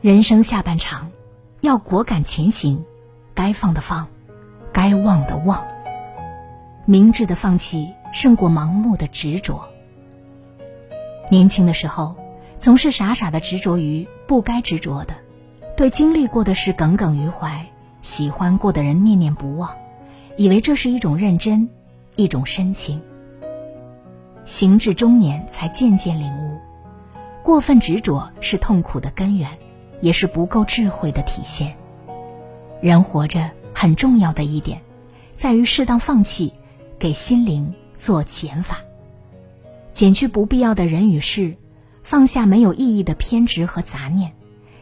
人生下半场，要果敢前行，该放的放，该忘的忘。明智的放弃胜过盲目的执着。年轻的时候，总是傻傻的执着于不该执着的，对经历过的事耿耿于怀，喜欢过的人念念不忘，以为这是一种认真，一种深情。行至中年，才渐渐领悟，过分执着是痛苦的根源。也是不够智慧的体现。人活着很重要的一点，在于适当放弃，给心灵做减法，减去不必要的人与事，放下没有意义的偏执和杂念，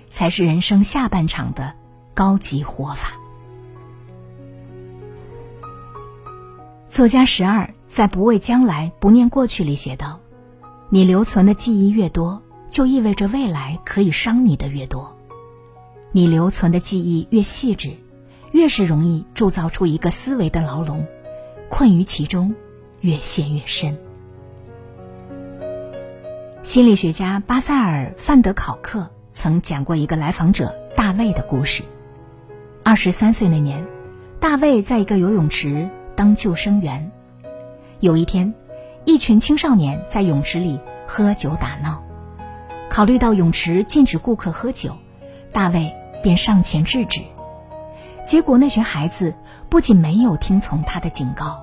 才是人生下半场的高级活法。作家十二在《不畏将来，不念过去》里写道：“你留存的记忆越多。”就意味着未来可以伤你的越多，你留存的记忆越细致，越是容易铸造出一个思维的牢笼，困于其中，越陷越深。心理学家巴塞尔·范德考克曾讲过一个来访者大卫的故事。二十三岁那年，大卫在一个游泳池当救生员。有一天，一群青少年在泳池里喝酒打闹。考虑到泳池禁止顾客喝酒，大卫便上前制止。结果那群孩子不仅没有听从他的警告，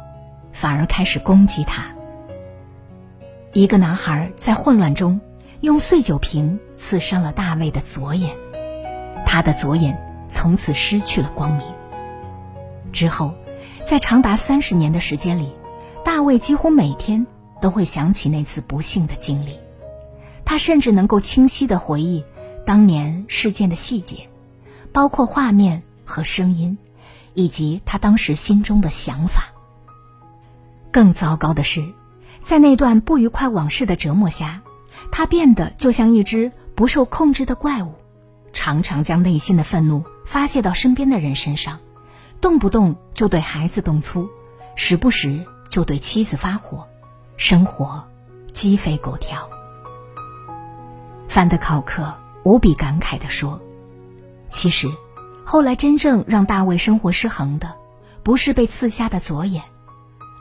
反而开始攻击他。一个男孩在混乱中用碎酒瓶刺伤了大卫的左眼，他的左眼从此失去了光明。之后，在长达三十年的时间里，大卫几乎每天都会想起那次不幸的经历。他甚至能够清晰的回忆当年事件的细节，包括画面和声音，以及他当时心中的想法。更糟糕的是，在那段不愉快往事的折磨下，他变得就像一只不受控制的怪物，常常将内心的愤怒发泄到身边的人身上，动不动就对孩子动粗，时不时就对妻子发火，生活鸡飞狗跳。范德考克无比感慨地说：“其实，后来真正让大卫生活失衡的，不是被刺瞎的左眼，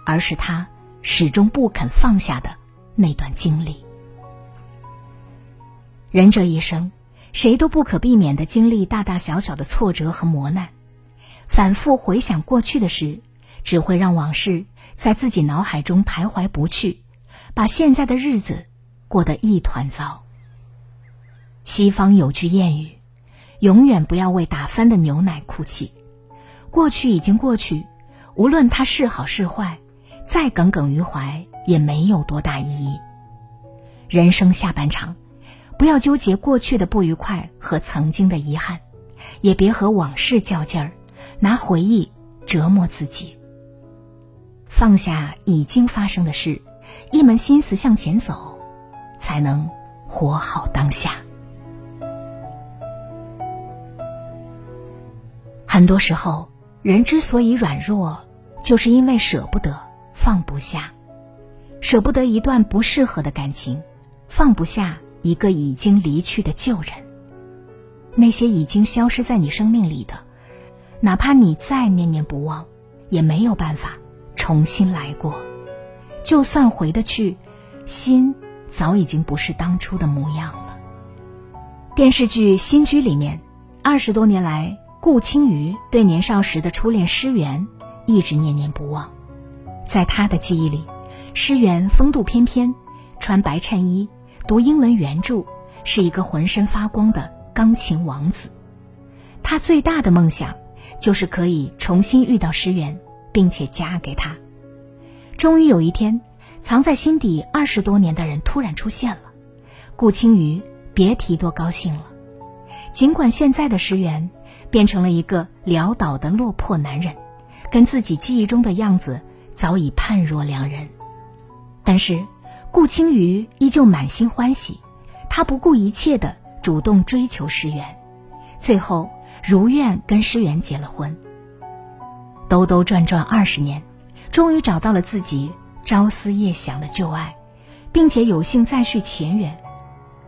而是他始终不肯放下的那段经历。人这一生，谁都不可避免的经历大大小小的挫折和磨难，反复回想过去的事，只会让往事在自己脑海中徘徊不去，把现在的日子过得一团糟。”西方有句谚语：“永远不要为打翻的牛奶哭泣。过去已经过去，无论它是好是坏，再耿耿于怀也没有多大意义。人生下半场，不要纠结过去的不愉快和曾经的遗憾，也别和往事较劲儿，拿回忆折磨自己。放下已经发生的事，一门心思向前走，才能活好当下。”很多时候，人之所以软弱，就是因为舍不得、放不下，舍不得一段不适合的感情，放不下一个已经离去的旧人。那些已经消失在你生命里的，哪怕你再念念不忘，也没有办法重新来过。就算回得去，心早已经不是当初的模样了。电视剧《新居》里面，二十多年来。顾青瑜对年少时的初恋诗媛一直念念不忘，在他的记忆里，诗媛风度翩翩，穿白衬衣，读英文原著，是一个浑身发光的钢琴王子。他最大的梦想就是可以重新遇到诗媛，并且嫁给他。终于有一天，藏在心底二十多年的人突然出现了，顾青瑜别提多高兴了。尽管现在的石原变成了一个潦倒的落魄男人，跟自己记忆中的样子早已判若两人，但是顾青瑜依旧满心欢喜，他不顾一切的主动追求诗媛，最后如愿跟诗媛结了婚。兜兜转转二十年，终于找到了自己朝思夜想的旧爱，并且有幸再续前缘。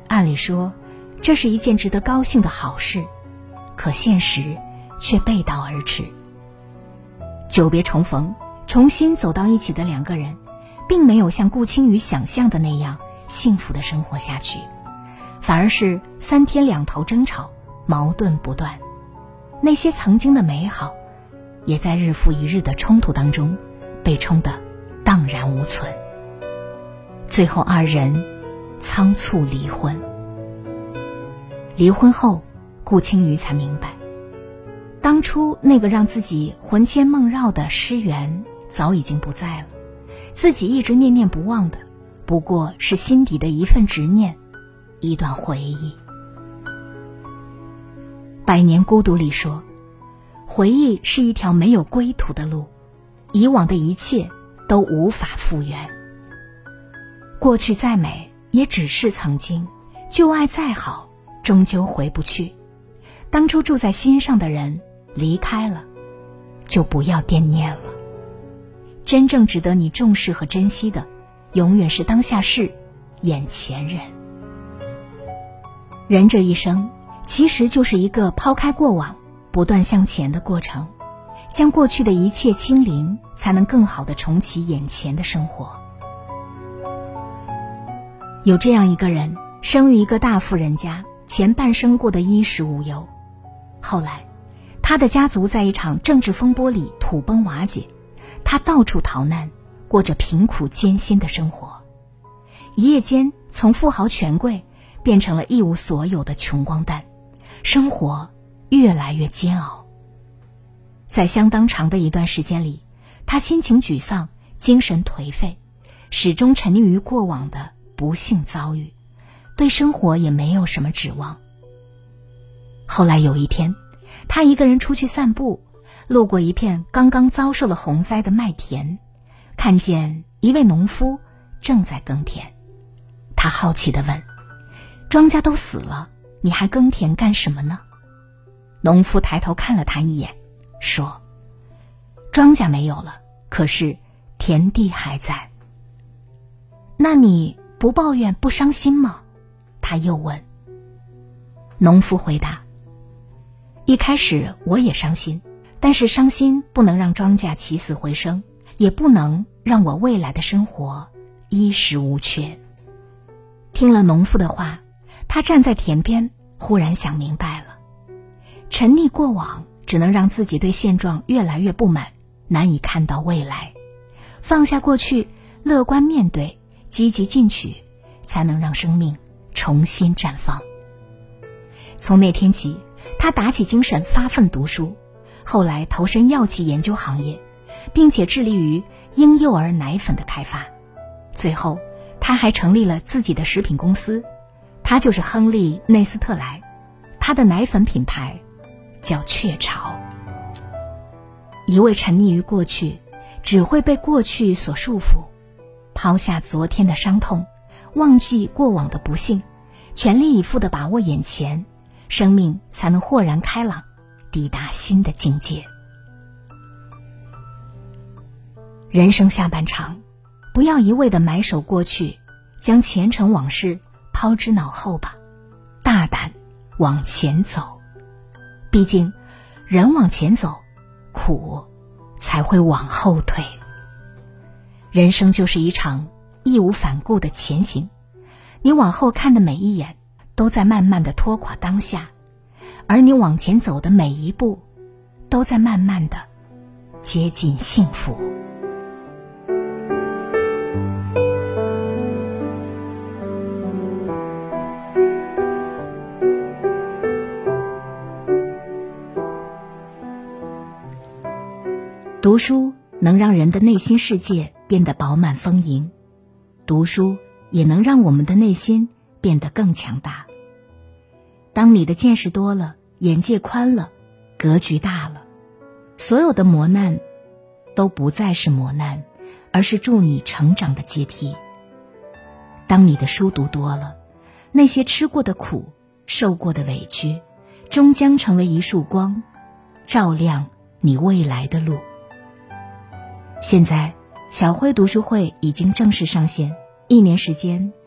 按理说。这是一件值得高兴的好事，可现实却背道而驰。久别重逢，重新走到一起的两个人，并没有像顾青雨想象的那样幸福的生活下去，反而是三天两头争吵，矛盾不断。那些曾经的美好，也在日复一日的冲突当中被冲得荡然无存。最后，二人仓促离婚。离婚后，顾青瑜才明白，当初那个让自己魂牵梦绕的诗缘早已经不在了，自己一直念念不忘的，不过是心底的一份执念，一段回忆。《百年孤独》里说，回忆是一条没有归途的路，以往的一切都无法复原。过去再美，也只是曾经；旧爱再好。终究回不去，当初住在心上的人离开了，就不要惦念了。真正值得你重视和珍惜的，永远是当下事，眼前人。人这一生，其实就是一个抛开过往，不断向前的过程，将过去的一切清零，才能更好的重启眼前的生活。有这样一个人，生于一个大富人家。前半生过得衣食无忧，后来，他的家族在一场政治风波里土崩瓦解，他到处逃难，过着贫苦艰辛的生活，一夜间从富豪权贵变成了一无所有的穷光蛋，生活越来越煎熬。在相当长的一段时间里，他心情沮丧，精神颓废，始终沉溺于过往的不幸遭遇。对生活也没有什么指望。后来有一天，他一个人出去散步，路过一片刚刚遭受了洪灾的麦田，看见一位农夫正在耕田。他好奇地问：“庄稼都死了，你还耕田干什么呢？”农夫抬头看了他一眼，说：“庄稼没有了，可是田地还在。那你不抱怨不伤心吗？”他又问。农夫回答：“一开始我也伤心，但是伤心不能让庄稼起死回生，也不能让我未来的生活衣食无缺。”听了农夫的话，他站在田边，忽然想明白了：沉溺过往，只能让自己对现状越来越不满，难以看到未来；放下过去，乐观面对，积极进取，才能让生命。重新绽放。从那天起，他打起精神发奋读书，后来投身药剂研究行业，并且致力于婴幼儿奶粉的开发。最后，他还成立了自己的食品公司，他就是亨利·内斯特莱，他的奶粉品牌叫雀巢。一味沉溺于过去，只会被过去所束缚，抛下昨天的伤痛。忘记过往的不幸，全力以赴的把握眼前，生命才能豁然开朗，抵达新的境界。人生下半场，不要一味的埋首过去，将前尘往事抛之脑后吧，大胆往前走。毕竟，人往前走，苦才会往后退。人生就是一场。义无反顾的前行，你往后看的每一眼，都在慢慢的拖垮当下，而你往前走的每一步，都在慢慢的接近幸福。读书能让人的内心世界变得饱满丰盈。读书也能让我们的内心变得更强大。当你的见识多了，眼界宽了，格局大了，所有的磨难都不再是磨难，而是助你成长的阶梯。当你的书读多了，那些吃过的苦、受过的委屈，终将成为一束光，照亮你未来的路。现在，小慧读书会已经正式上线，一年时间，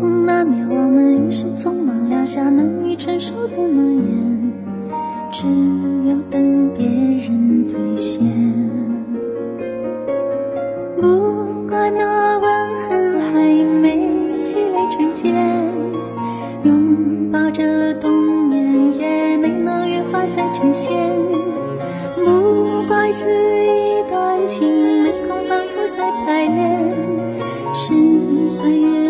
匆那年，我们一时匆忙，撂下难以承受的诺言，只有等别人兑现。不怪那吻痕还没积累成茧，拥抱着冬眠也没能羽化再成仙。不怪这一段情没空反复再排练，是岁月。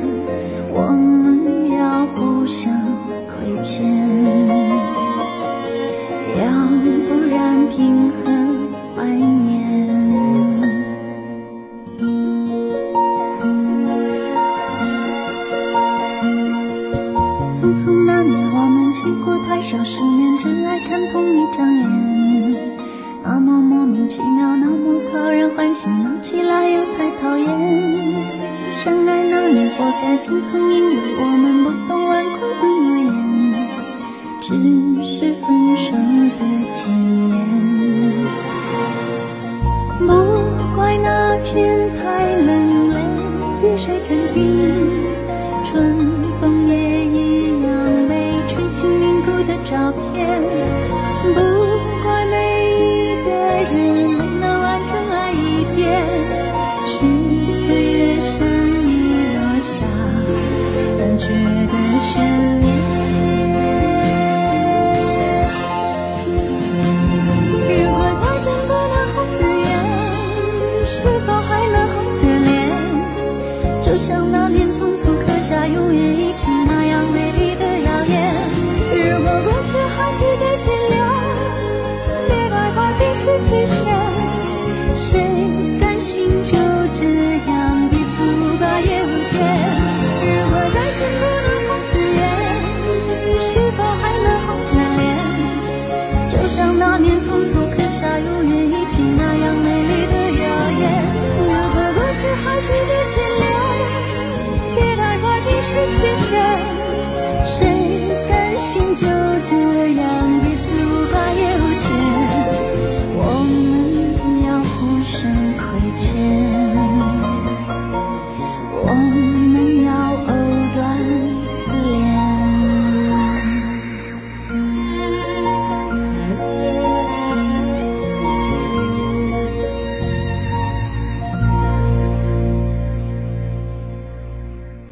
亏欠，要不然凭何？匆匆那年，我们见过太少世面，只爱看同一张脸。那么莫名其妙，那么讨人欢喜，闹起来又太讨厌。相爱那年，活该匆匆，因为我们不懂顽，只是分手的前言。不怪那天情就这样彼此无挂也